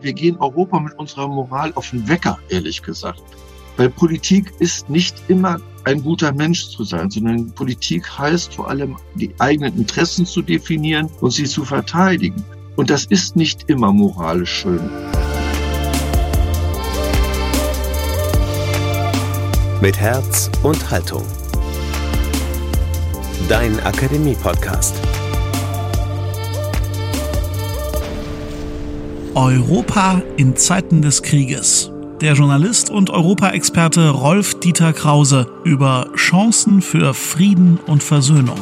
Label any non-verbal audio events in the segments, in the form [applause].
wir gehen Europa mit unserer Moral auf den Wecker, ehrlich gesagt. Weil Politik ist nicht immer ein guter Mensch zu sein, sondern Politik heißt vor allem, die eigenen Interessen zu definieren und sie zu verteidigen. Und das ist nicht immer moralisch schön. Mit Herz und Haltung. Dein Akademie-Podcast. Europa in Zeiten des Krieges. Der Journalist und Europaexperte Rolf Dieter Krause über Chancen für Frieden und Versöhnung.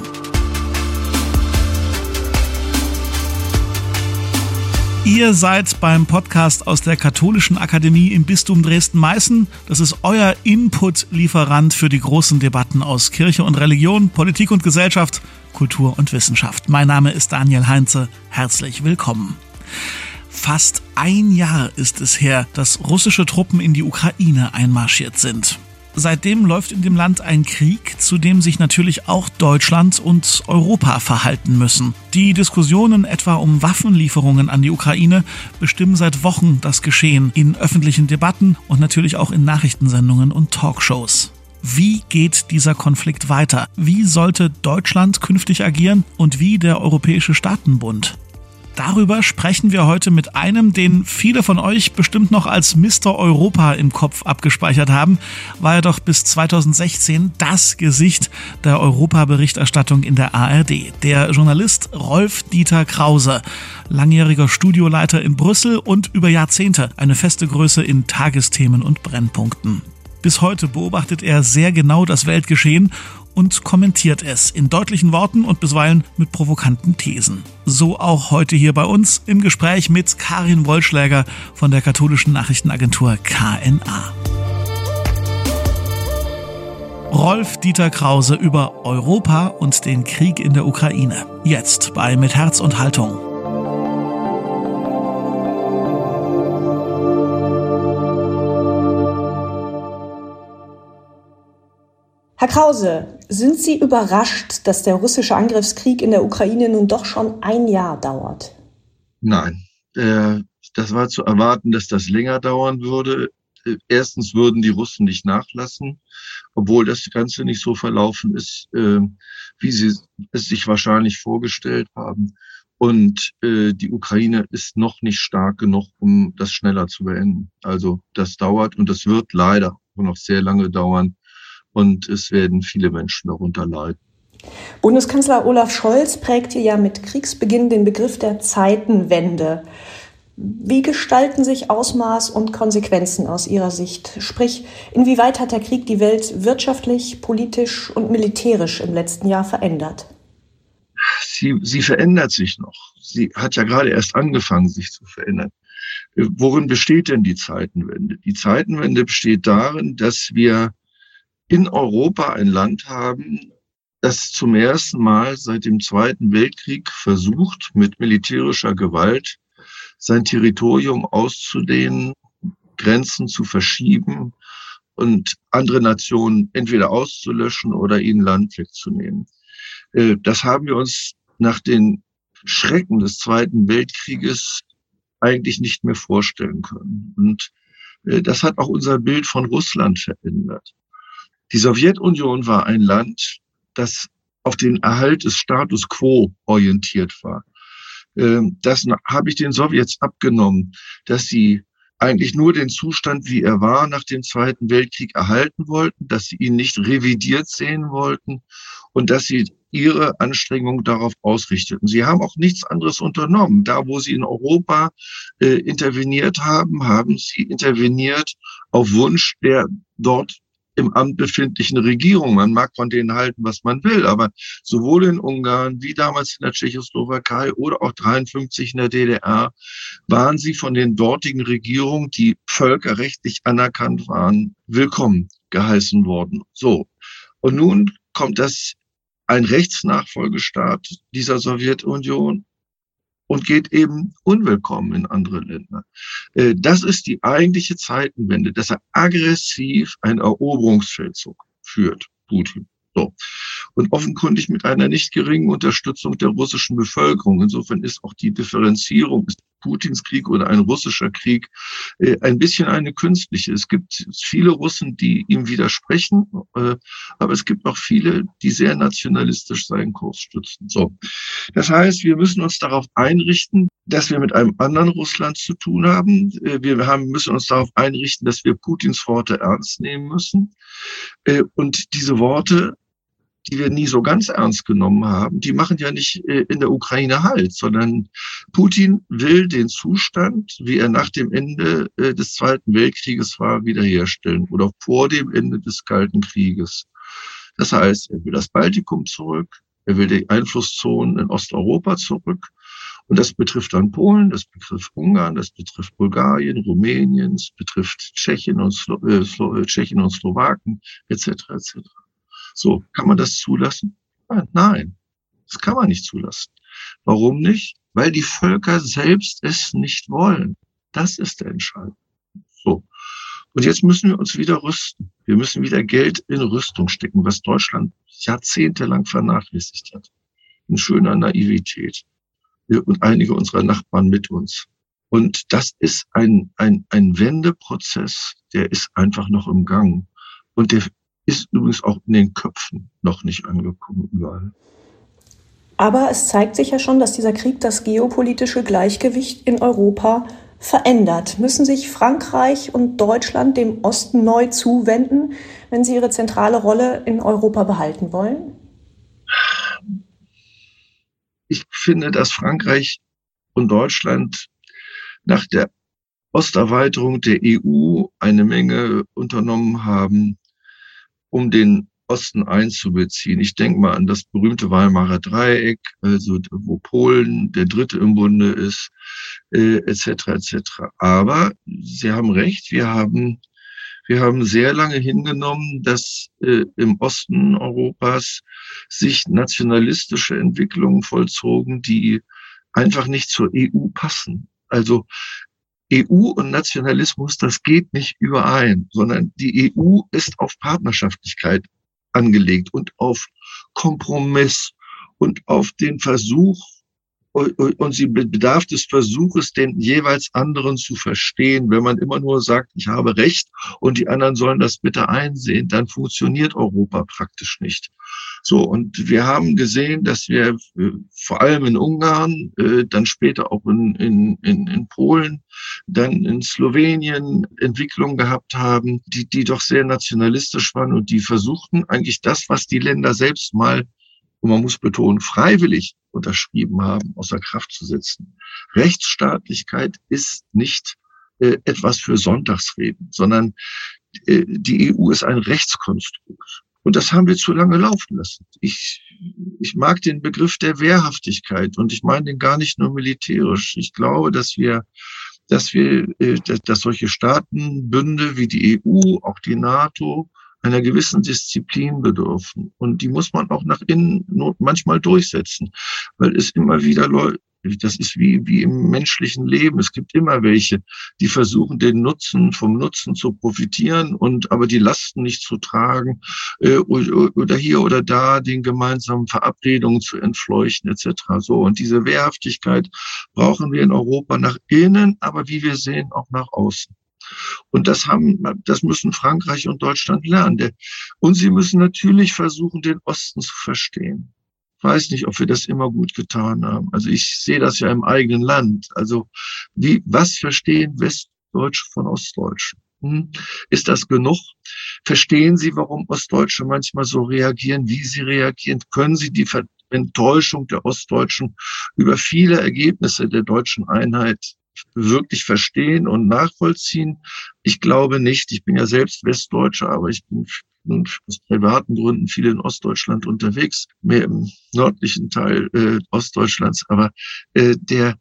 Ihr seid beim Podcast aus der Katholischen Akademie im Bistum Dresden-Meißen. Das ist euer Input-Lieferant für die großen Debatten aus Kirche und Religion, Politik und Gesellschaft, Kultur und Wissenschaft. Mein Name ist Daniel Heinze. Herzlich willkommen. Fast ein Jahr ist es her, dass russische Truppen in die Ukraine einmarschiert sind. Seitdem läuft in dem Land ein Krieg, zu dem sich natürlich auch Deutschland und Europa verhalten müssen. Die Diskussionen etwa um Waffenlieferungen an die Ukraine bestimmen seit Wochen das Geschehen in öffentlichen Debatten und natürlich auch in Nachrichtensendungen und Talkshows. Wie geht dieser Konflikt weiter? Wie sollte Deutschland künftig agieren und wie der Europäische Staatenbund? Darüber sprechen wir heute mit einem, den viele von euch bestimmt noch als Mr. Europa im Kopf abgespeichert haben, war er doch bis 2016 das Gesicht der Europaberichterstattung in der ARD. Der Journalist Rolf Dieter Krause, langjähriger Studioleiter in Brüssel und über Jahrzehnte eine feste Größe in Tagesthemen und Brennpunkten. Bis heute beobachtet er sehr genau das Weltgeschehen und kommentiert es in deutlichen Worten und bisweilen mit provokanten Thesen. So auch heute hier bei uns im Gespräch mit Karin Wollschläger von der katholischen Nachrichtenagentur KNA. Rolf Dieter Krause über Europa und den Krieg in der Ukraine. Jetzt bei Mit Herz und Haltung. Herr Krause, sind Sie überrascht, dass der russische Angriffskrieg in der Ukraine nun doch schon ein Jahr dauert? Nein, das war zu erwarten, dass das länger dauern würde. Erstens würden die Russen nicht nachlassen, obwohl das Ganze nicht so verlaufen ist, äh, wie sie es sich wahrscheinlich vorgestellt haben. Und äh, die Ukraine ist noch nicht stark genug, um das schneller zu beenden. Also das dauert und das wird leider noch sehr lange dauern und es werden viele Menschen darunter leiden. Bundeskanzler Olaf Scholz prägte ja mit Kriegsbeginn den Begriff der Zeitenwende. Wie gestalten sich Ausmaß und Konsequenzen aus Ihrer Sicht? Sprich, inwieweit hat der Krieg die Welt wirtschaftlich, politisch und militärisch im letzten Jahr verändert? Sie, sie verändert sich noch. Sie hat ja gerade erst angefangen, sich zu verändern. Worin besteht denn die Zeitenwende? Die Zeitenwende besteht darin, dass wir in Europa ein Land haben, das zum ersten Mal seit dem Zweiten Weltkrieg versucht, mit militärischer Gewalt sein Territorium auszudehnen, Grenzen zu verschieben und andere Nationen entweder auszulöschen oder ihnen Land wegzunehmen. Äh, das haben wir uns nach den Schrecken des Zweiten Weltkrieges eigentlich nicht mehr vorstellen können. Und äh, das hat auch unser Bild von Russland verändert. Die Sowjetunion war ein Land, das auf den Erhalt des Status quo orientiert war. Ähm, das habe ich den Sowjets abgenommen, dass sie eigentlich nur den Zustand, wie er war, nach dem Zweiten Weltkrieg erhalten wollten, dass sie ihn nicht revidiert sehen wollten und dass sie ihre Anstrengungen darauf ausrichteten. Sie haben auch nichts anderes unternommen. Da, wo sie in Europa äh, interveniert haben, haben sie interveniert auf Wunsch der dort im Amt befindlichen Regierung. Man mag von denen halten, was man will, aber sowohl in Ungarn wie damals in der Tschechoslowakei oder auch 53 in der DDR waren sie von den dortigen Regierungen, die völkerrechtlich anerkannt waren, willkommen geheißen worden. So. Und nun kommt das ein Rechtsnachfolgestaat dieser Sowjetunion und geht eben unwillkommen in andere Länder. Äh, das ist die eigentliche Zeitenwende, dass er aggressiv einen Eroberungsfeldzug führt, Putin. So. Und offenkundig mit einer nicht geringen Unterstützung der russischen Bevölkerung. Insofern ist auch die Differenzierung, Putins Krieg oder ein russischer Krieg äh, ein bisschen eine künstliche. Es gibt viele Russen, die ihm widersprechen, äh, aber es gibt auch viele, die sehr nationalistisch seinen Kurs stützen. So. Das heißt, wir müssen uns darauf einrichten, dass wir mit einem anderen Russland zu tun haben. Äh, wir haben, müssen uns darauf einrichten, dass wir Putins Worte ernst nehmen müssen. Und diese Worte die wir nie so ganz ernst genommen haben, die machen ja nicht äh, in der Ukraine Halt, sondern Putin will den Zustand, wie er nach dem Ende äh, des Zweiten Weltkrieges war, wiederherstellen oder vor dem Ende des Kalten Krieges. Das heißt, er will das Baltikum zurück, er will die Einflusszonen in Osteuropa zurück. Und das betrifft dann Polen, das betrifft Ungarn, das betrifft Bulgarien, Rumänien, es betrifft Tschechien und, Slo äh, Slo Tschechien und Slowaken etc. etc. So, kann man das zulassen? Nein, das kann man nicht zulassen. Warum nicht? Weil die Völker selbst es nicht wollen. Das ist der Entscheidung. So. Und jetzt müssen wir uns wieder rüsten. Wir müssen wieder Geld in Rüstung stecken, was Deutschland jahrzehntelang vernachlässigt hat. In schöner Naivität. Und einige unserer Nachbarn mit uns. Und das ist ein, ein, ein Wendeprozess, der ist einfach noch im Gang. Und der ist übrigens auch in den Köpfen noch nicht angekommen überall. Aber es zeigt sich ja schon, dass dieser Krieg das geopolitische Gleichgewicht in Europa verändert. Müssen sich Frankreich und Deutschland dem Osten neu zuwenden, wenn sie ihre zentrale Rolle in Europa behalten wollen? Ich finde, dass Frankreich und Deutschland nach der Osterweiterung der EU eine Menge unternommen haben, um den Osten einzubeziehen. Ich denke mal an das berühmte Weimarer Dreieck, also wo Polen der Dritte im Bunde ist, äh, etc. etc. Aber Sie haben recht, wir haben wir haben sehr lange hingenommen, dass äh, im Osten Europas sich nationalistische Entwicklungen vollzogen, die einfach nicht zur EU passen. Also EU und Nationalismus, das geht nicht überein, sondern die EU ist auf Partnerschaftlichkeit angelegt und auf Kompromiss und auf den Versuch, und sie bedarf des Versuches, den jeweils anderen zu verstehen. Wenn man immer nur sagt, ich habe Recht und die anderen sollen das bitte einsehen, dann funktioniert Europa praktisch nicht. So, und wir haben gesehen, dass wir äh, vor allem in Ungarn, äh, dann später auch in, in, in, Polen, dann in Slowenien Entwicklungen gehabt haben, die, die doch sehr nationalistisch waren und die versuchten eigentlich das, was die Länder selbst mal und man muss betonen, freiwillig unterschrieben haben, außer Kraft zu setzen. Rechtsstaatlichkeit ist nicht äh, etwas für Sonntagsreden, sondern äh, die EU ist ein Rechtskonstrukt. Und das haben wir zu lange laufen lassen. Ich, ich mag den Begriff der Wehrhaftigkeit und ich meine den gar nicht nur militärisch. Ich glaube, dass wir dass wir, äh, dass, dass solche Staatenbünde wie die EU, auch die NATO, einer gewissen Disziplin bedürfen. Und die muss man auch nach innen manchmal durchsetzen, weil es immer wieder Leute, das ist wie, wie im menschlichen Leben. Es gibt immer welche, die versuchen, den Nutzen vom Nutzen zu profitieren und aber die Lasten nicht zu tragen äh, oder hier oder da den gemeinsamen Verabredungen zu entfleuchten etc. So und diese Wehrhaftigkeit brauchen wir in Europa nach innen, aber wie wir sehen auch nach außen. Und das haben, das müssen Frankreich und Deutschland lernen. Und sie müssen natürlich versuchen, den Osten zu verstehen. Ich weiß nicht, ob wir das immer gut getan haben. Also ich sehe das ja im eigenen Land. Also wie, was verstehen Westdeutsche von Ostdeutschen? Hm? Ist das genug? Verstehen Sie, warum Ostdeutsche manchmal so reagieren, wie sie reagieren? Können Sie die Enttäuschung der Ostdeutschen über viele Ergebnisse der deutschen Einheit wirklich verstehen und nachvollziehen? Ich glaube nicht. Ich bin ja selbst Westdeutscher, aber ich bin aus privaten Gründen viel in Ostdeutschland unterwegs, mehr im nördlichen Teil äh, Ostdeutschlands. Aber äh, der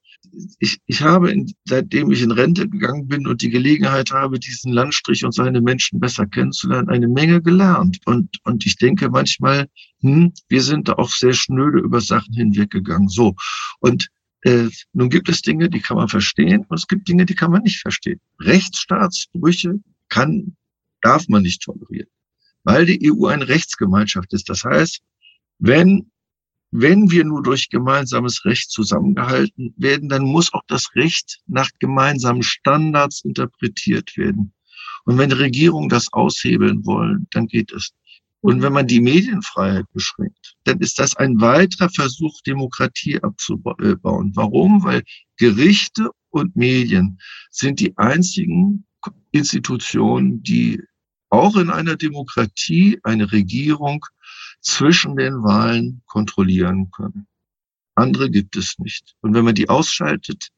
ich, ich habe, in, seitdem ich in Rente gegangen bin und die Gelegenheit habe, diesen Landstrich und seine Menschen besser kennenzulernen, eine Menge gelernt. Und, und ich denke manchmal, hm, wir sind da auch sehr schnöde über Sachen hinweggegangen. So. Und äh, nun gibt es Dinge, die kann man verstehen und es gibt Dinge, die kann man nicht verstehen. Rechtsstaatsbrüche kann, darf man nicht tolerieren, weil die EU eine Rechtsgemeinschaft ist. Das heißt, wenn wenn wir nur durch gemeinsames Recht zusammengehalten werden, dann muss auch das Recht nach gemeinsamen Standards interpretiert werden. Und wenn Regierungen das aushebeln wollen, dann geht es nicht. Und wenn man die Medienfreiheit beschränkt, dann ist das ein weiterer Versuch, Demokratie abzubauen. Warum? Weil Gerichte und Medien sind die einzigen Institutionen, die auch in einer Demokratie eine Regierung zwischen den Wahlen kontrollieren können. Andere gibt es nicht. Und wenn man die ausschaltet,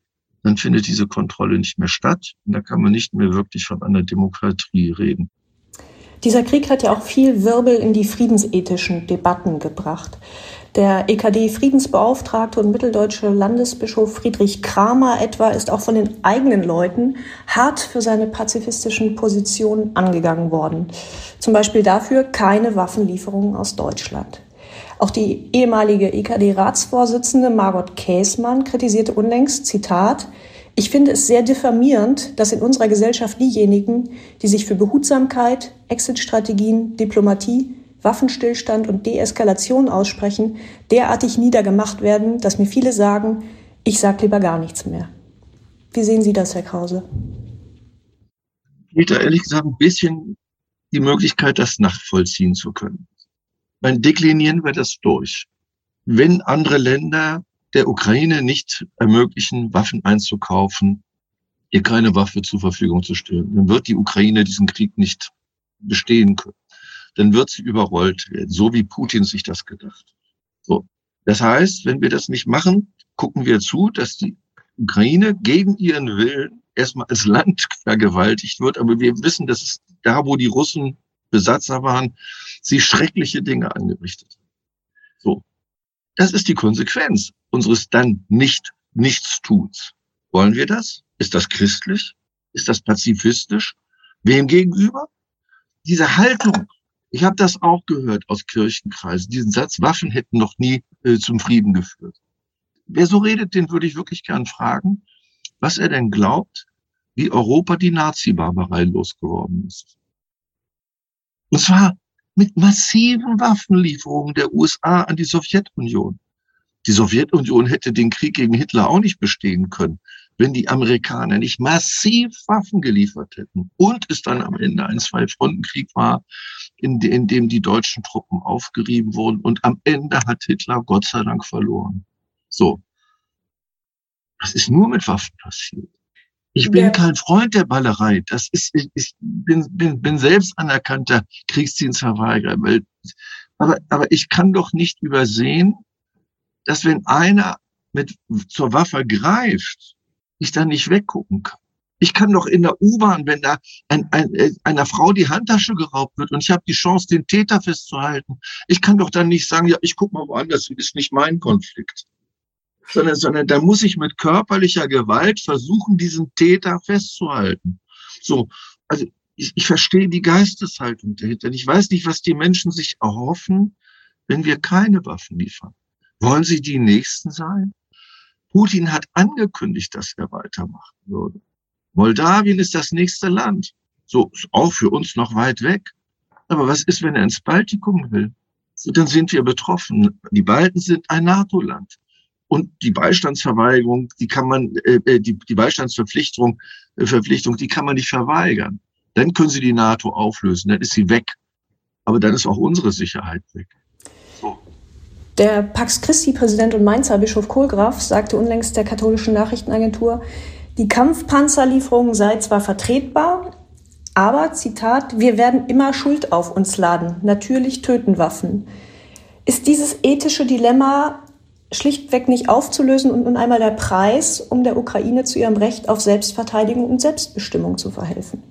dann findet diese Kontrolle nicht mehr statt. Und da kann man nicht mehr wirklich von einer Demokratie reden. Dieser Krieg hat ja auch viel Wirbel in die friedensethischen Debatten gebracht. Der EKD-Friedensbeauftragte und mitteldeutsche Landesbischof Friedrich Kramer etwa ist auch von den eigenen Leuten hart für seine pazifistischen Positionen angegangen worden. Zum Beispiel dafür keine Waffenlieferungen aus Deutschland. Auch die ehemalige EKD-Ratsvorsitzende Margot Käßmann kritisierte unlängst, Zitat, ich finde es sehr diffamierend, dass in unserer Gesellschaft diejenigen, die sich für Behutsamkeit, Exit-Strategien, Diplomatie, Waffenstillstand und Deeskalation aussprechen, derartig niedergemacht werden, dass mir viele sagen, ich sage lieber gar nichts mehr. Wie sehen Sie das, Herr Krause? Ich da ehrlich gesagt ein bisschen die Möglichkeit, das nachvollziehen zu können. Dann deklinieren wir das durch. Wenn andere Länder der Ukraine nicht ermöglichen, Waffen einzukaufen, ihr keine Waffe zur Verfügung zu stellen, dann wird die Ukraine diesen Krieg nicht bestehen können dann wird sie überrollt werden, so wie Putin sich das gedacht. So. Das heißt, wenn wir das nicht machen, gucken wir zu, dass die Ukraine gegen ihren Willen erstmal als Land [laughs] vergewaltigt wird. Aber wir wissen, dass es da, wo die Russen Besatzer waren, sie schreckliche Dinge angerichtet. So. Das ist die Konsequenz unseres dann nicht Nichtstuns. Wollen wir das? Ist das christlich? Ist das pazifistisch? Wem gegenüber? Diese Haltung ich habe das auch gehört aus Kirchenkreisen, diesen Satz, Waffen hätten noch nie äh, zum Frieden geführt. Wer so redet, den würde ich wirklich gern fragen, was er denn glaubt, wie Europa die Nazi-Barbarei losgeworden ist. Und zwar mit massiven Waffenlieferungen der USA an die Sowjetunion. Die Sowjetunion hätte den Krieg gegen Hitler auch nicht bestehen können, wenn die Amerikaner nicht massiv Waffen geliefert hätten und es dann am Ende ein Zwei-Fronten-Krieg war, in, in dem die deutschen Truppen aufgerieben wurden und am Ende hat Hitler Gott sei Dank verloren. So. Das ist nur mit Waffen passiert. Ich bin ja. kein Freund der Ballerei. Das ist, ich, ich bin, bin, bin selbst anerkannter Kriegsdienstverweigerer. Aber, aber ich kann doch nicht übersehen, dass wenn einer mit zur Waffe greift, ich dann nicht weggucken kann. Ich kann doch in der U-Bahn, wenn da ein, ein, äh, einer Frau die Handtasche geraubt wird und ich habe die Chance, den Täter festzuhalten, ich kann doch dann nicht sagen, ja, ich guck mal woanders, ist nicht mein Konflikt. Sondern, sondern da muss ich mit körperlicher Gewalt versuchen, diesen Täter festzuhalten. So, also ich, ich verstehe die Geisteshaltung dahinter. Ich weiß nicht, was die Menschen sich erhoffen, wenn wir keine Waffen liefern. Wollen sie die Nächsten sein? Putin hat angekündigt, dass er weitermachen würde. Moldawien ist das nächste Land. So, ist auch für uns noch weit weg. Aber was ist, wenn er ins Baltikum will? So, dann sind wir betroffen. Die Balten sind ein NATO-Land. Und die Beistandsverweigerung, die kann man, äh, äh, die, die Beistandsverpflichtung, äh, Verpflichtung, die kann man nicht verweigern. Dann können sie die NATO auflösen, dann ist sie weg. Aber dann ist auch unsere Sicherheit weg. So. Der Pax Christi-Präsident und Mainzer Bischof Kohlgraf sagte unlängst der katholischen Nachrichtenagentur, die Kampfpanzerlieferung sei zwar vertretbar, aber, Zitat, wir werden immer Schuld auf uns laden. Natürlich töten Waffen. Ist dieses ethische Dilemma schlichtweg nicht aufzulösen und nun einmal der Preis, um der Ukraine zu ihrem Recht auf Selbstverteidigung und Selbstbestimmung zu verhelfen?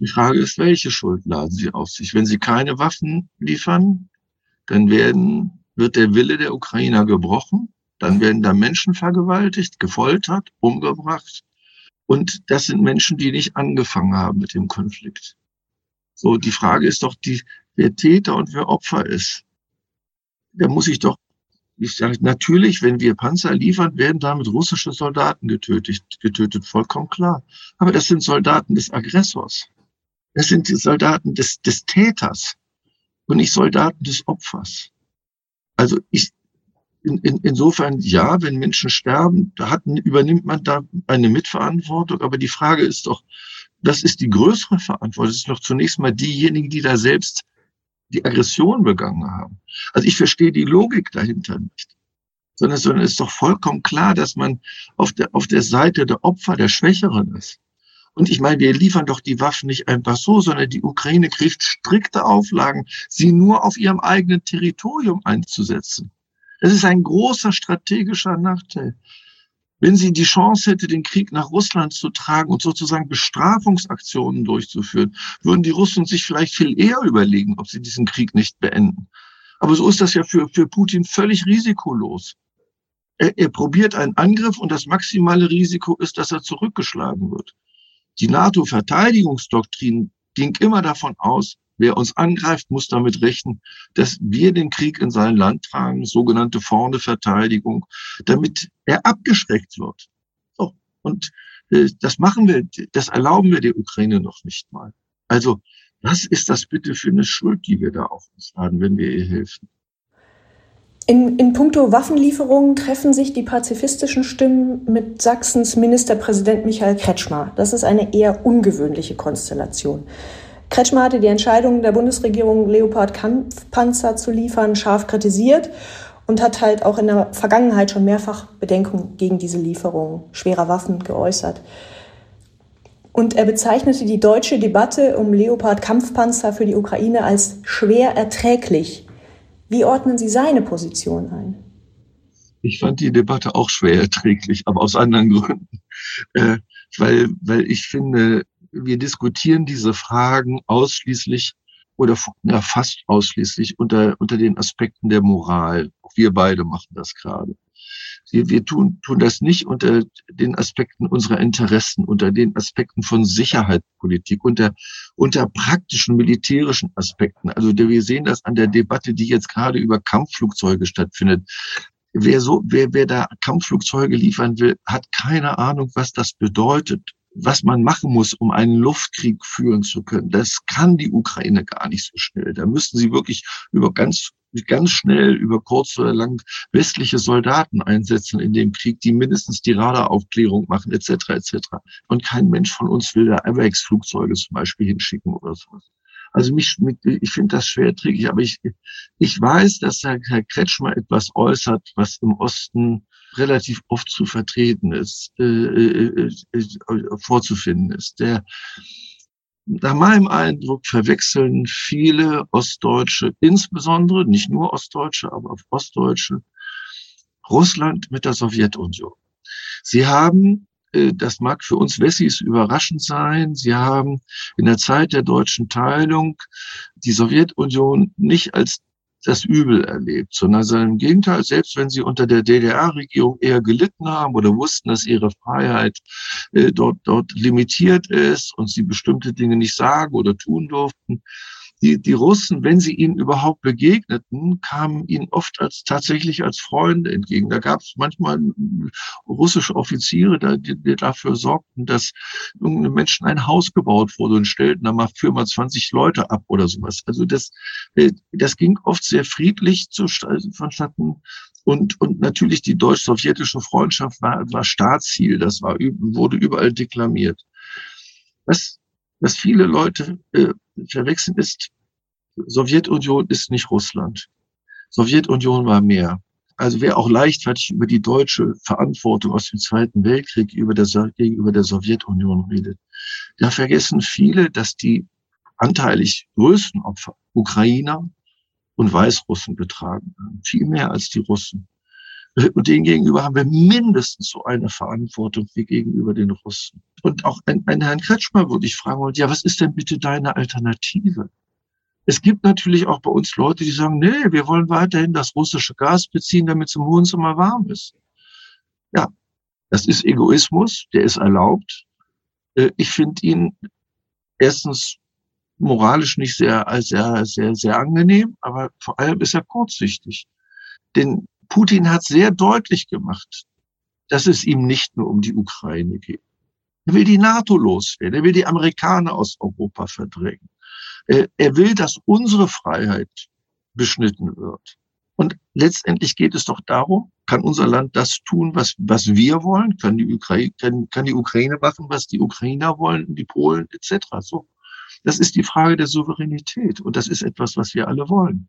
Die Frage ist, welche Schuld laden sie auf sich? Wenn sie keine Waffen liefern, dann werden wird der Wille der Ukrainer gebrochen. Dann werden da Menschen vergewaltigt, gefoltert, umgebracht. Und das sind Menschen, die nicht angefangen haben mit dem Konflikt. So, die Frage ist doch, die, wer Täter und wer Opfer ist. Da muss ich doch, ich sage, natürlich, wenn wir Panzer liefern, werden damit russische Soldaten getötet, getötet, vollkommen klar. Aber das sind Soldaten des Aggressors. Das sind die Soldaten des, des Täters und nicht Soldaten des Opfers. Also ich, in, in, insofern, ja, wenn Menschen sterben, da hat, übernimmt man da eine Mitverantwortung. Aber die Frage ist doch, das ist die größere Verantwortung. Das ist doch zunächst mal diejenigen, die da selbst die Aggression begangen haben. Also ich verstehe die Logik dahinter nicht. Sondern, sondern es ist doch vollkommen klar, dass man auf der, auf der Seite der Opfer, der Schwächeren ist. Und ich meine, wir liefern doch die Waffen nicht einfach so, sondern die Ukraine kriegt strikte Auflagen, sie nur auf ihrem eigenen Territorium einzusetzen. Das ist ein großer strategischer Nachteil. Wenn sie die Chance hätte, den Krieg nach Russland zu tragen und sozusagen Bestrafungsaktionen durchzuführen, würden die Russen sich vielleicht viel eher überlegen, ob sie diesen Krieg nicht beenden. Aber so ist das ja für, für Putin völlig risikolos. Er, er probiert einen Angriff und das maximale Risiko ist, dass er zurückgeschlagen wird. Die NATO-Verteidigungsdoktrin ging immer davon aus, Wer uns angreift, muss damit rechnen, dass wir den Krieg in sein Land tragen, sogenannte vorne Verteidigung, damit er abgeschreckt wird. So. Und äh, das machen wir, das erlauben wir der Ukraine noch nicht mal. Also, was ist das bitte für eine Schuld, die wir da auf uns laden, wenn wir ihr helfen? In, in puncto Waffenlieferungen treffen sich die pazifistischen Stimmen mit Sachsens Ministerpräsident Michael Kretschmer. Das ist eine eher ungewöhnliche Konstellation. Kretschmer hatte die Entscheidung der Bundesregierung, Leopard-Kampfpanzer zu liefern, scharf kritisiert und hat halt auch in der Vergangenheit schon mehrfach Bedenkungen gegen diese Lieferung schwerer Waffen geäußert. Und er bezeichnete die deutsche Debatte um Leopard-Kampfpanzer für die Ukraine als schwer erträglich. Wie ordnen Sie seine Position ein? Ich fand die Debatte auch schwer erträglich, aber aus anderen Gründen. Äh, weil, weil ich finde, wir diskutieren diese Fragen ausschließlich oder ja, fast ausschließlich unter, unter den Aspekten der Moral. Wir beide machen das gerade. Wir, wir tun, tun das nicht unter den Aspekten unserer Interessen, unter den Aspekten von Sicherheitspolitik, unter, unter praktischen militärischen Aspekten. Also wir sehen das an der Debatte, die jetzt gerade über Kampfflugzeuge stattfindet. Wer so, wer, wer da Kampfflugzeuge liefern will, hat keine Ahnung, was das bedeutet was man machen muss, um einen Luftkrieg führen zu können. Das kann die Ukraine gar nicht so schnell. Da müssten sie wirklich über ganz ganz schnell über kurz oder lang westliche Soldaten einsetzen in dem Krieg, die mindestens die Radaraufklärung machen, etc. etc. Und kein Mensch von uns will da AWACS-Flugzeuge zum Beispiel hinschicken oder sowas. Also mich, ich finde das schwerträglich, aber ich, ich weiß, dass Herr Kretschmer etwas äußert, was im Osten relativ oft zu vertreten ist, äh, äh, äh, vorzufinden ist. Der, nach meinem Eindruck verwechseln viele Ostdeutsche, insbesondere, nicht nur Ostdeutsche, aber auch Ostdeutsche, Russland mit der Sowjetunion. Sie haben, äh, das mag für uns Wessis überraschend sein, sie haben in der Zeit der deutschen Teilung die Sowjetunion nicht als das Übel erlebt, sondern im Gegenteil, selbst wenn sie unter der DDR-Regierung eher gelitten haben oder wussten, dass ihre Freiheit äh, dort, dort limitiert ist und sie bestimmte Dinge nicht sagen oder tun durften, die, die Russen, wenn sie ihnen überhaupt begegneten, kamen ihnen oft als tatsächlich als Freunde entgegen. Da gab es manchmal russische Offiziere, die, die dafür sorgten, dass irgendeine Menschen ein Haus gebaut wurde und stellten da mal für mal 20 Leute ab oder sowas. Also das, äh, das ging oft sehr friedlich zu, vonstatten. Und, und natürlich die deutsch-sowjetische Freundschaft war, war Staatsziel. Das war, wurde überall deklamiert. Was, was viele Leute äh, verwechseln ist, Sowjetunion ist nicht Russland. Sowjetunion war mehr. Also wer auch leichtfertig über die deutsche Verantwortung aus dem Zweiten Weltkrieg über der, gegenüber der Sowjetunion redet, da vergessen viele, dass die anteilig größten Opfer Ukrainer und Weißrussen betragen. Viel mehr als die Russen. Und denen gegenüber haben wir mindestens so eine Verantwortung wie gegenüber den Russen. Und auch ein, ein Herrn Kretschmer würde ich fragen wollen, ja, was ist denn bitte deine Alternative? Es gibt natürlich auch bei uns Leute, die sagen, nee, wir wollen weiterhin das russische Gas beziehen, damit es im Wohnzimmer warm ist. Ja, das ist Egoismus, der ist erlaubt. Äh, ich finde ihn erstens moralisch nicht sehr, sehr, sehr, sehr angenehm, aber vor allem ist er kurzsichtig. Denn Putin hat sehr deutlich gemacht, dass es ihm nicht nur um die Ukraine geht. Er will die NATO loswerden. Er will die Amerikaner aus Europa verdrängen. Er will, dass unsere Freiheit beschnitten wird. Und letztendlich geht es doch darum, kann unser Land das tun, was, was wir wollen? Kann die, Ukraine, kann, kann die Ukraine machen, was die Ukrainer wollen, die Polen etc. So. Das ist die Frage der Souveränität und das ist etwas, was wir alle wollen.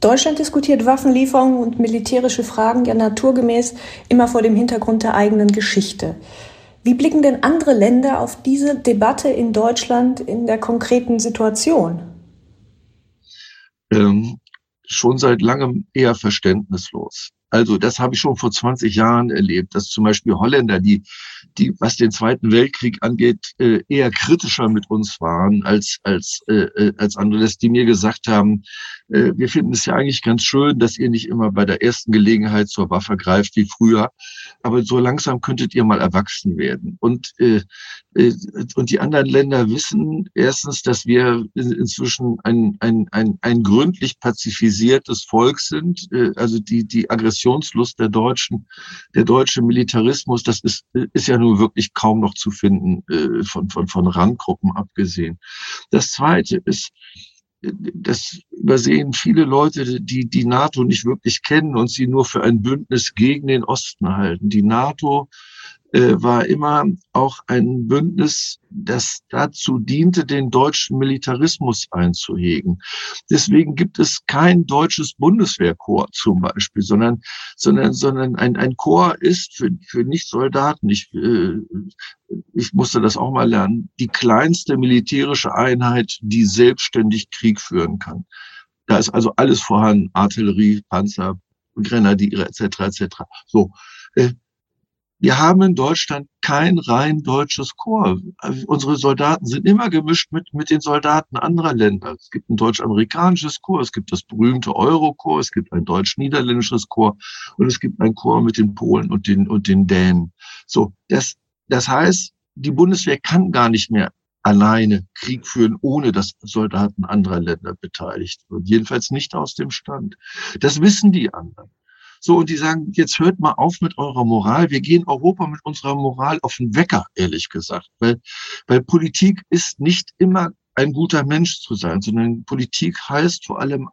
Deutschland diskutiert Waffenlieferungen und militärische Fragen ja naturgemäß immer vor dem Hintergrund der eigenen Geschichte. Wie blicken denn andere Länder auf diese Debatte in Deutschland in der konkreten Situation? Ähm, schon seit langem eher verständnislos. Also das habe ich schon vor 20 Jahren erlebt, dass zum Beispiel Holländer, die, die was den Zweiten Weltkrieg angeht, äh, eher kritischer mit uns waren als als äh, äh als andere, dass die mir gesagt haben, äh, wir finden es ja eigentlich ganz schön, dass ihr nicht immer bei der ersten Gelegenheit zur Waffe greift wie früher, aber so langsam könntet ihr mal erwachsen werden. Und äh, äh, und die anderen Länder wissen erstens, dass wir inzwischen ein ein ein, ein gründlich pazifisiertes Volk sind, äh, also die die Aggression Aggressionslust der Deutschen, der deutsche Militarismus, das ist, ist ja nur wirklich kaum noch zu finden, äh, von, von, von Randgruppen abgesehen. Das zweite ist, das übersehen viele Leute, die die NATO nicht wirklich kennen und sie nur für ein Bündnis gegen den Osten halten. Die NATO war immer auch ein Bündnis, das dazu diente, den deutschen Militarismus einzuhegen. Deswegen gibt es kein deutsches Bundeswehrkorps zum Beispiel, sondern, sondern, sondern ein, ein Korps ist für, für Nicht-Soldaten, ich, äh, ich musste das auch mal lernen, die kleinste militärische Einheit, die selbstständig Krieg führen kann. Da ist also alles vorhanden, Artillerie, Panzer, Grenadiere etc. etc. So, äh, wir haben in Deutschland kein rein deutsches Korps. Unsere Soldaten sind immer gemischt mit, mit den Soldaten anderer Länder. Es gibt ein deutsch-amerikanisches Korps, es gibt das berühmte Euro-Korps, es gibt ein deutsch-niederländisches Korps und es gibt ein Korps mit den Polen und den, und den Dänen. So, das, das heißt, die Bundeswehr kann gar nicht mehr alleine Krieg führen, ohne dass Soldaten anderer Länder beteiligt sind. Jedenfalls nicht aus dem Stand. Das wissen die anderen. So, und die sagen, jetzt hört mal auf mit eurer Moral. Wir gehen Europa mit unserer Moral auf den Wecker, ehrlich gesagt. Weil, weil Politik ist nicht immer ein guter Mensch zu sein, sondern Politik heißt vor allem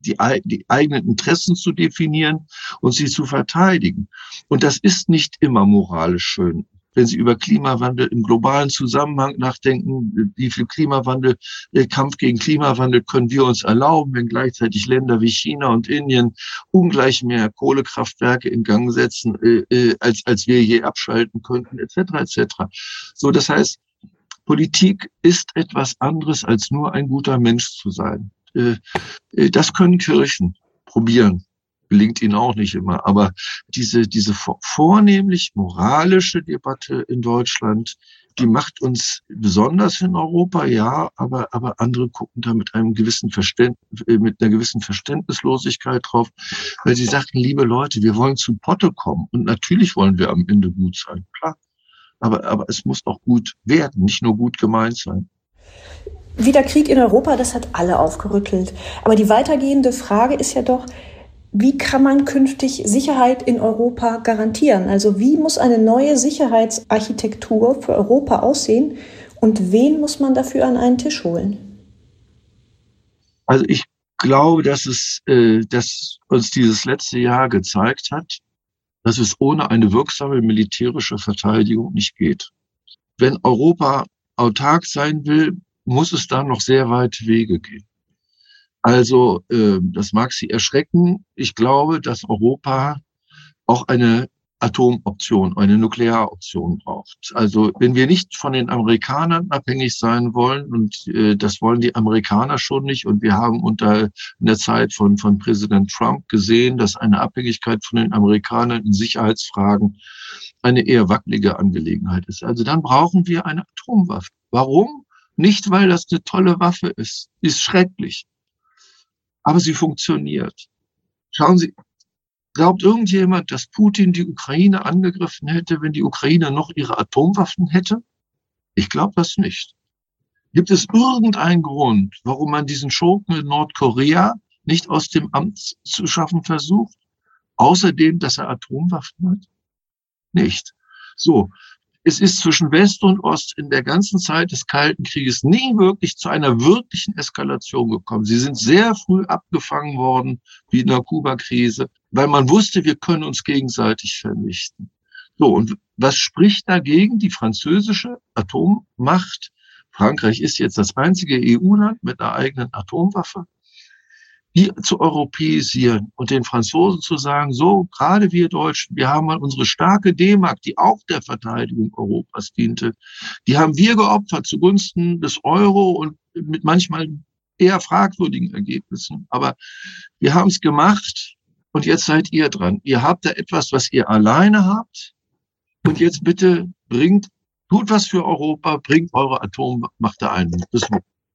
die, die eigenen Interessen zu definieren und sie zu verteidigen. Und das ist nicht immer moralisch schön wenn Sie über Klimawandel im globalen Zusammenhang nachdenken, wie viel Klimawandel, äh, Kampf gegen Klimawandel können wir uns erlauben, wenn gleichzeitig Länder wie China und Indien ungleich mehr Kohlekraftwerke in Gang setzen, äh, äh, als, als wir je abschalten könnten, etc. etc. So, das heißt, Politik ist etwas anderes als nur ein guter Mensch zu sein. Das können Kirchen probieren gelingt ihnen auch nicht immer. Aber diese, diese vornehmlich moralische Debatte in Deutschland, die macht uns besonders in Europa, ja, aber, aber andere gucken da mit einem gewissen Verständnis, äh, mit einer gewissen Verständnislosigkeit drauf, weil sie sagten, liebe Leute, wir wollen zu Potte kommen und natürlich wollen wir am Ende gut sein, klar. Aber, aber es muss auch gut werden, nicht nur gut gemeint sein. Wieder Krieg in Europa, das hat alle aufgerüttelt. Aber die weitergehende Frage ist ja doch, wie kann man künftig Sicherheit in Europa garantieren? Also wie muss eine neue Sicherheitsarchitektur für Europa aussehen und wen muss man dafür an einen Tisch holen? Also ich glaube, dass es, äh, dass uns dieses letzte Jahr gezeigt hat, dass es ohne eine wirksame militärische Verteidigung nicht geht. Wenn Europa autark sein will, muss es da noch sehr weit Wege gehen. Also äh, das mag Sie erschrecken. Ich glaube, dass Europa auch eine Atomoption, eine Nuklearoption braucht. Also wenn wir nicht von den Amerikanern abhängig sein wollen, und äh, das wollen die Amerikaner schon nicht, und wir haben unter in der Zeit von, von Präsident Trump gesehen, dass eine Abhängigkeit von den Amerikanern in Sicherheitsfragen eine eher wackelige Angelegenheit ist. Also dann brauchen wir eine Atomwaffe. Warum? Nicht, weil das eine tolle Waffe ist. Ist schrecklich aber sie funktioniert. Schauen Sie, glaubt irgendjemand, dass Putin die Ukraine angegriffen hätte, wenn die Ukraine noch ihre Atomwaffen hätte? Ich glaube das nicht. Gibt es irgendeinen Grund, warum man diesen Schurken in Nordkorea nicht aus dem Amt zu schaffen versucht? Außerdem, dass er Atomwaffen hat? Nicht. So. Es ist zwischen West und Ost in der ganzen Zeit des Kalten Krieges nie wirklich zu einer wirklichen Eskalation gekommen. Sie sind sehr früh abgefangen worden, wie in der Kuba-Krise, weil man wusste, wir können uns gegenseitig vernichten. So, und was spricht dagegen? Die französische Atommacht. Frankreich ist jetzt das einzige EU-Land mit einer eigenen Atomwaffe die zu europäisieren und den Franzosen zu sagen, so, gerade wir Deutschen, wir haben mal unsere starke D-Mark, die auch der Verteidigung Europas diente, die haben wir geopfert zugunsten des Euro und mit manchmal eher fragwürdigen Ergebnissen. Aber wir haben es gemacht und jetzt seid ihr dran. Ihr habt da etwas, was ihr alleine habt und jetzt bitte bringt, tut was für Europa, bringt eure Atommacht ein. Das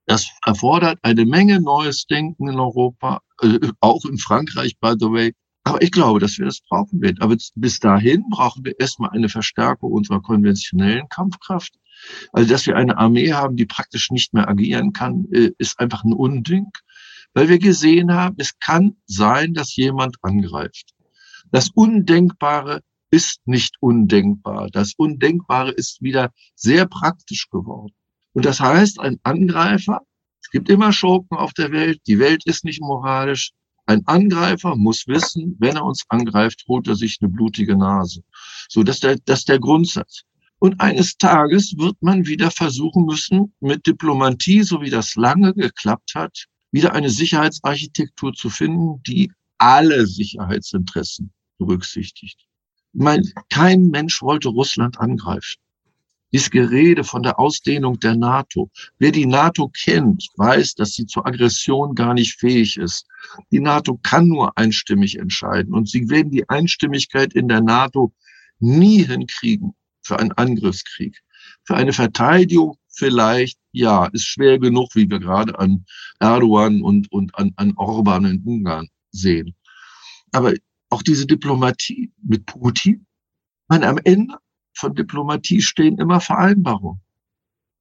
das erfordert eine Menge neues Denken in Europa, äh, auch in Frankreich, by the way. Aber ich glaube, dass wir das brauchen werden. Aber bis dahin brauchen wir erstmal eine Verstärkung unserer konventionellen Kampfkraft. Also, dass wir eine Armee haben, die praktisch nicht mehr agieren kann, äh, ist einfach ein Unding, weil wir gesehen haben, es kann sein, dass jemand angreift. Das Undenkbare ist nicht undenkbar. Das Undenkbare ist wieder sehr praktisch geworden. Und das heißt, ein Angreifer, es gibt immer Schurken auf der Welt, die Welt ist nicht moralisch. Ein Angreifer muss wissen, wenn er uns angreift, holt er sich eine blutige Nase. So, das ist der, das ist der Grundsatz. Und eines Tages wird man wieder versuchen müssen, mit Diplomatie, so wie das lange geklappt hat, wieder eine Sicherheitsarchitektur zu finden, die alle Sicherheitsinteressen berücksichtigt. Ich meine, kein Mensch wollte Russland angreifen. Dieses Gerede von der Ausdehnung der NATO. Wer die NATO kennt, weiß, dass sie zur Aggression gar nicht fähig ist. Die NATO kann nur einstimmig entscheiden und sie werden die Einstimmigkeit in der NATO nie hinkriegen für einen Angriffskrieg. Für eine Verteidigung vielleicht, ja, ist schwer genug, wie wir gerade an Erdogan und, und an, an Orban in Ungarn sehen. Aber auch diese Diplomatie mit Putin, man am Ende von Diplomatie stehen immer Vereinbarungen.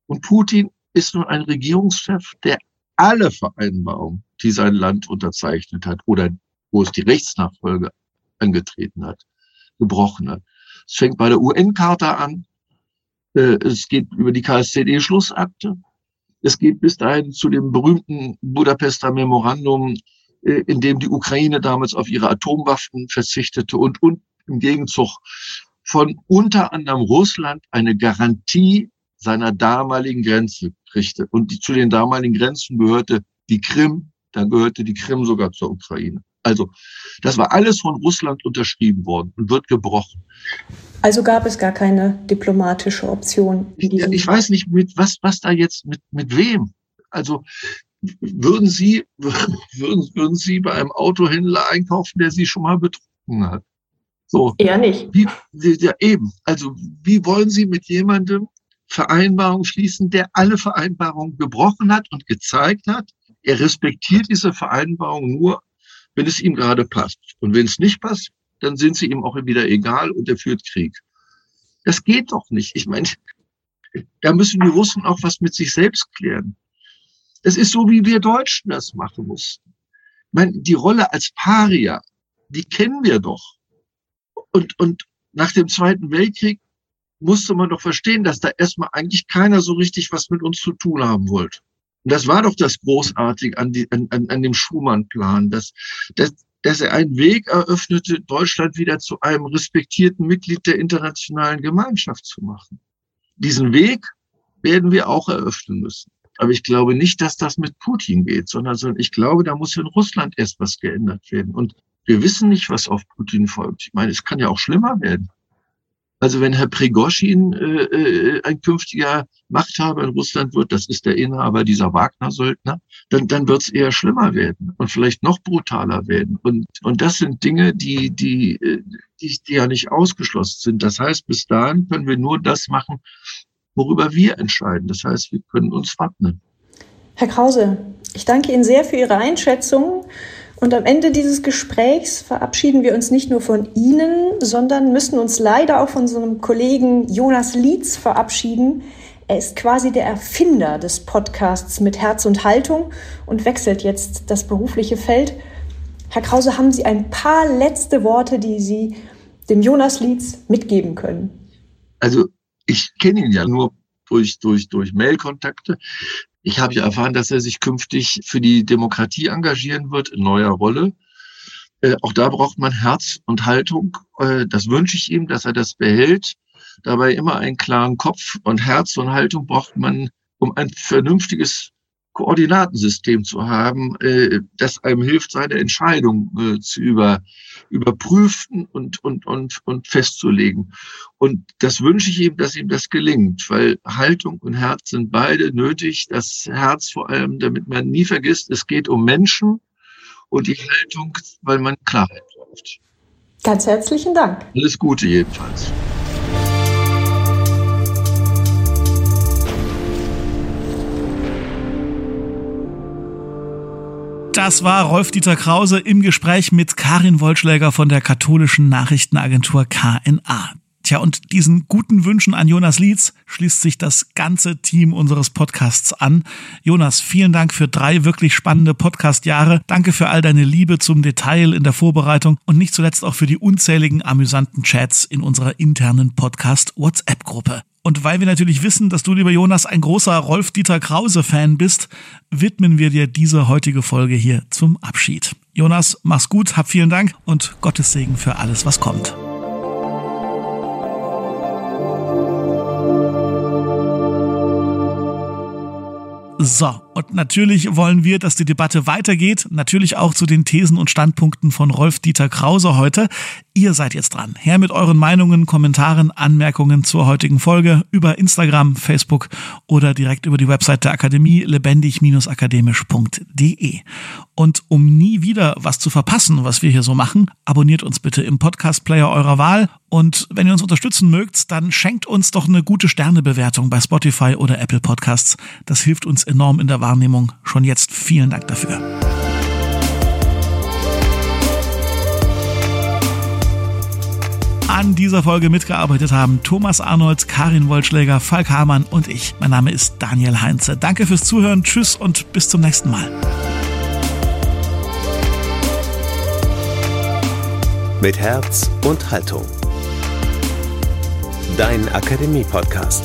Und Putin ist nun ein Regierungschef, der alle Vereinbarungen, die sein Land unterzeichnet hat oder wo es die Rechtsnachfolge angetreten hat, gebrochen hat. Es fängt bei der UN-Charta an, äh, es geht über die KSZE-Schlussakte, es geht bis dahin zu dem berühmten Budapester Memorandum, äh, in dem die Ukraine damals auf ihre Atomwaffen verzichtete und, und im Gegenzug von unter anderem Russland eine Garantie seiner damaligen Grenze kriegte. Und die, zu den damaligen Grenzen gehörte die Krim, dann gehörte die Krim sogar zur Ukraine. Also das war alles von Russland unterschrieben worden und wird gebrochen. Also gab es gar keine diplomatische Option. Ja, ich weiß nicht, mit was, was da jetzt, mit, mit wem. Also würden Sie, [laughs] würden, würden Sie bei einem Autohändler einkaufen, der Sie schon mal betrogen hat? So. Eher nicht. Wie, ja, eben. Also, wie wollen Sie mit jemandem Vereinbarungen schließen, der alle Vereinbarungen gebrochen hat und gezeigt hat, er respektiert diese Vereinbarung nur, wenn es ihm gerade passt. Und wenn es nicht passt, dann sind sie ihm auch wieder egal und er führt Krieg. Das geht doch nicht. Ich meine, da müssen die Russen auch was mit sich selbst klären. Es ist so, wie wir Deutschen das machen mussten. Ich meine, die Rolle als Paria, die kennen wir doch. Und, und nach dem Zweiten Weltkrieg musste man doch verstehen, dass da erstmal eigentlich keiner so richtig was mit uns zu tun haben wollte. Und das war doch das Großartige an, die, an, an, an dem Schumann-Plan, dass, dass, dass er einen Weg eröffnete, Deutschland wieder zu einem respektierten Mitglied der internationalen Gemeinschaft zu machen. Diesen Weg werden wir auch eröffnen müssen. Aber ich glaube nicht, dass das mit Putin geht, sondern ich glaube, da muss in Russland erst was geändert werden. Und wir wissen nicht, was auf Putin folgt. Ich meine, es kann ja auch schlimmer werden. Also wenn Herr Prigoschin äh, äh, ein künftiger Machthaber in Russland wird, das ist der Inhaber dieser Wagner-Söldner, dann, dann wird es eher schlimmer werden und vielleicht noch brutaler werden. Und, und das sind Dinge, die, die, äh, die, die ja nicht ausgeschlossen sind. Das heißt, bis dahin können wir nur das machen, worüber wir entscheiden. Das heißt, wir können uns wappnen. Herr Krause, ich danke Ihnen sehr für Ihre Einschätzung. Und am Ende dieses Gesprächs verabschieden wir uns nicht nur von Ihnen, sondern müssen uns leider auch von unserem Kollegen Jonas Lietz verabschieden. Er ist quasi der Erfinder des Podcasts mit Herz und Haltung und wechselt jetzt das berufliche Feld. Herr Krause, haben Sie ein paar letzte Worte, die Sie dem Jonas Lietz mitgeben können? Also Ich kenne ihn ja nur durch, durch, durch Mailkontakte. Ich habe ja erfahren, dass er sich künftig für die Demokratie engagieren wird in neuer Rolle. Äh, auch da braucht man Herz und Haltung. Äh, das wünsche ich ihm, dass er das behält. Dabei immer einen klaren Kopf und Herz und Haltung braucht man, um ein vernünftiges Koordinatensystem zu haben, äh, das einem hilft, seine Entscheidung äh, zu über, überprüfen und, und, und, und festzulegen. Und das wünsche ich ihm, dass ihm das gelingt, weil Haltung und Herz sind beide nötig. Das Herz vor allem, damit man nie vergisst, es geht um Menschen und die Haltung, weil man Klarheit braucht. Ganz herzlichen Dank. Alles Gute jedenfalls. Das war Rolf-Dieter Krause im Gespräch mit Karin Wollschläger von der katholischen Nachrichtenagentur KNA. Tja, und diesen guten Wünschen an Jonas Lietz schließt sich das ganze Team unseres Podcasts an. Jonas, vielen Dank für drei wirklich spannende Podcast-Jahre. Danke für all deine Liebe zum Detail in der Vorbereitung und nicht zuletzt auch für die unzähligen amüsanten Chats in unserer internen Podcast-WhatsApp-Gruppe. Und weil wir natürlich wissen, dass du, lieber Jonas, ein großer Rolf-Dieter Krause-Fan bist, widmen wir dir diese heutige Folge hier zum Abschied. Jonas, mach's gut, hab vielen Dank und Gottes Segen für alles, was kommt. So, und natürlich wollen wir, dass die Debatte weitergeht, natürlich auch zu den Thesen und Standpunkten von Rolf-Dieter Krause heute. Ihr seid jetzt dran. Her mit euren Meinungen, Kommentaren, Anmerkungen zur heutigen Folge über Instagram, Facebook oder direkt über die Website der Akademie lebendig-akademisch.de. Und um nie wieder was zu verpassen, was wir hier so machen, abonniert uns bitte im Podcast-Player eurer Wahl. Und wenn ihr uns unterstützen mögt, dann schenkt uns doch eine gute Sternebewertung bei Spotify oder Apple Podcasts. Das hilft uns enorm in der Wahrnehmung. Schon jetzt vielen Dank dafür. An dieser Folge mitgearbeitet haben Thomas Arnold, Karin Wollschläger, Falk Hamann und ich. Mein Name ist Daniel Heinze. Danke fürs Zuhören, tschüss und bis zum nächsten Mal. Mit Herz und Haltung. Dein Akademie-Podcast.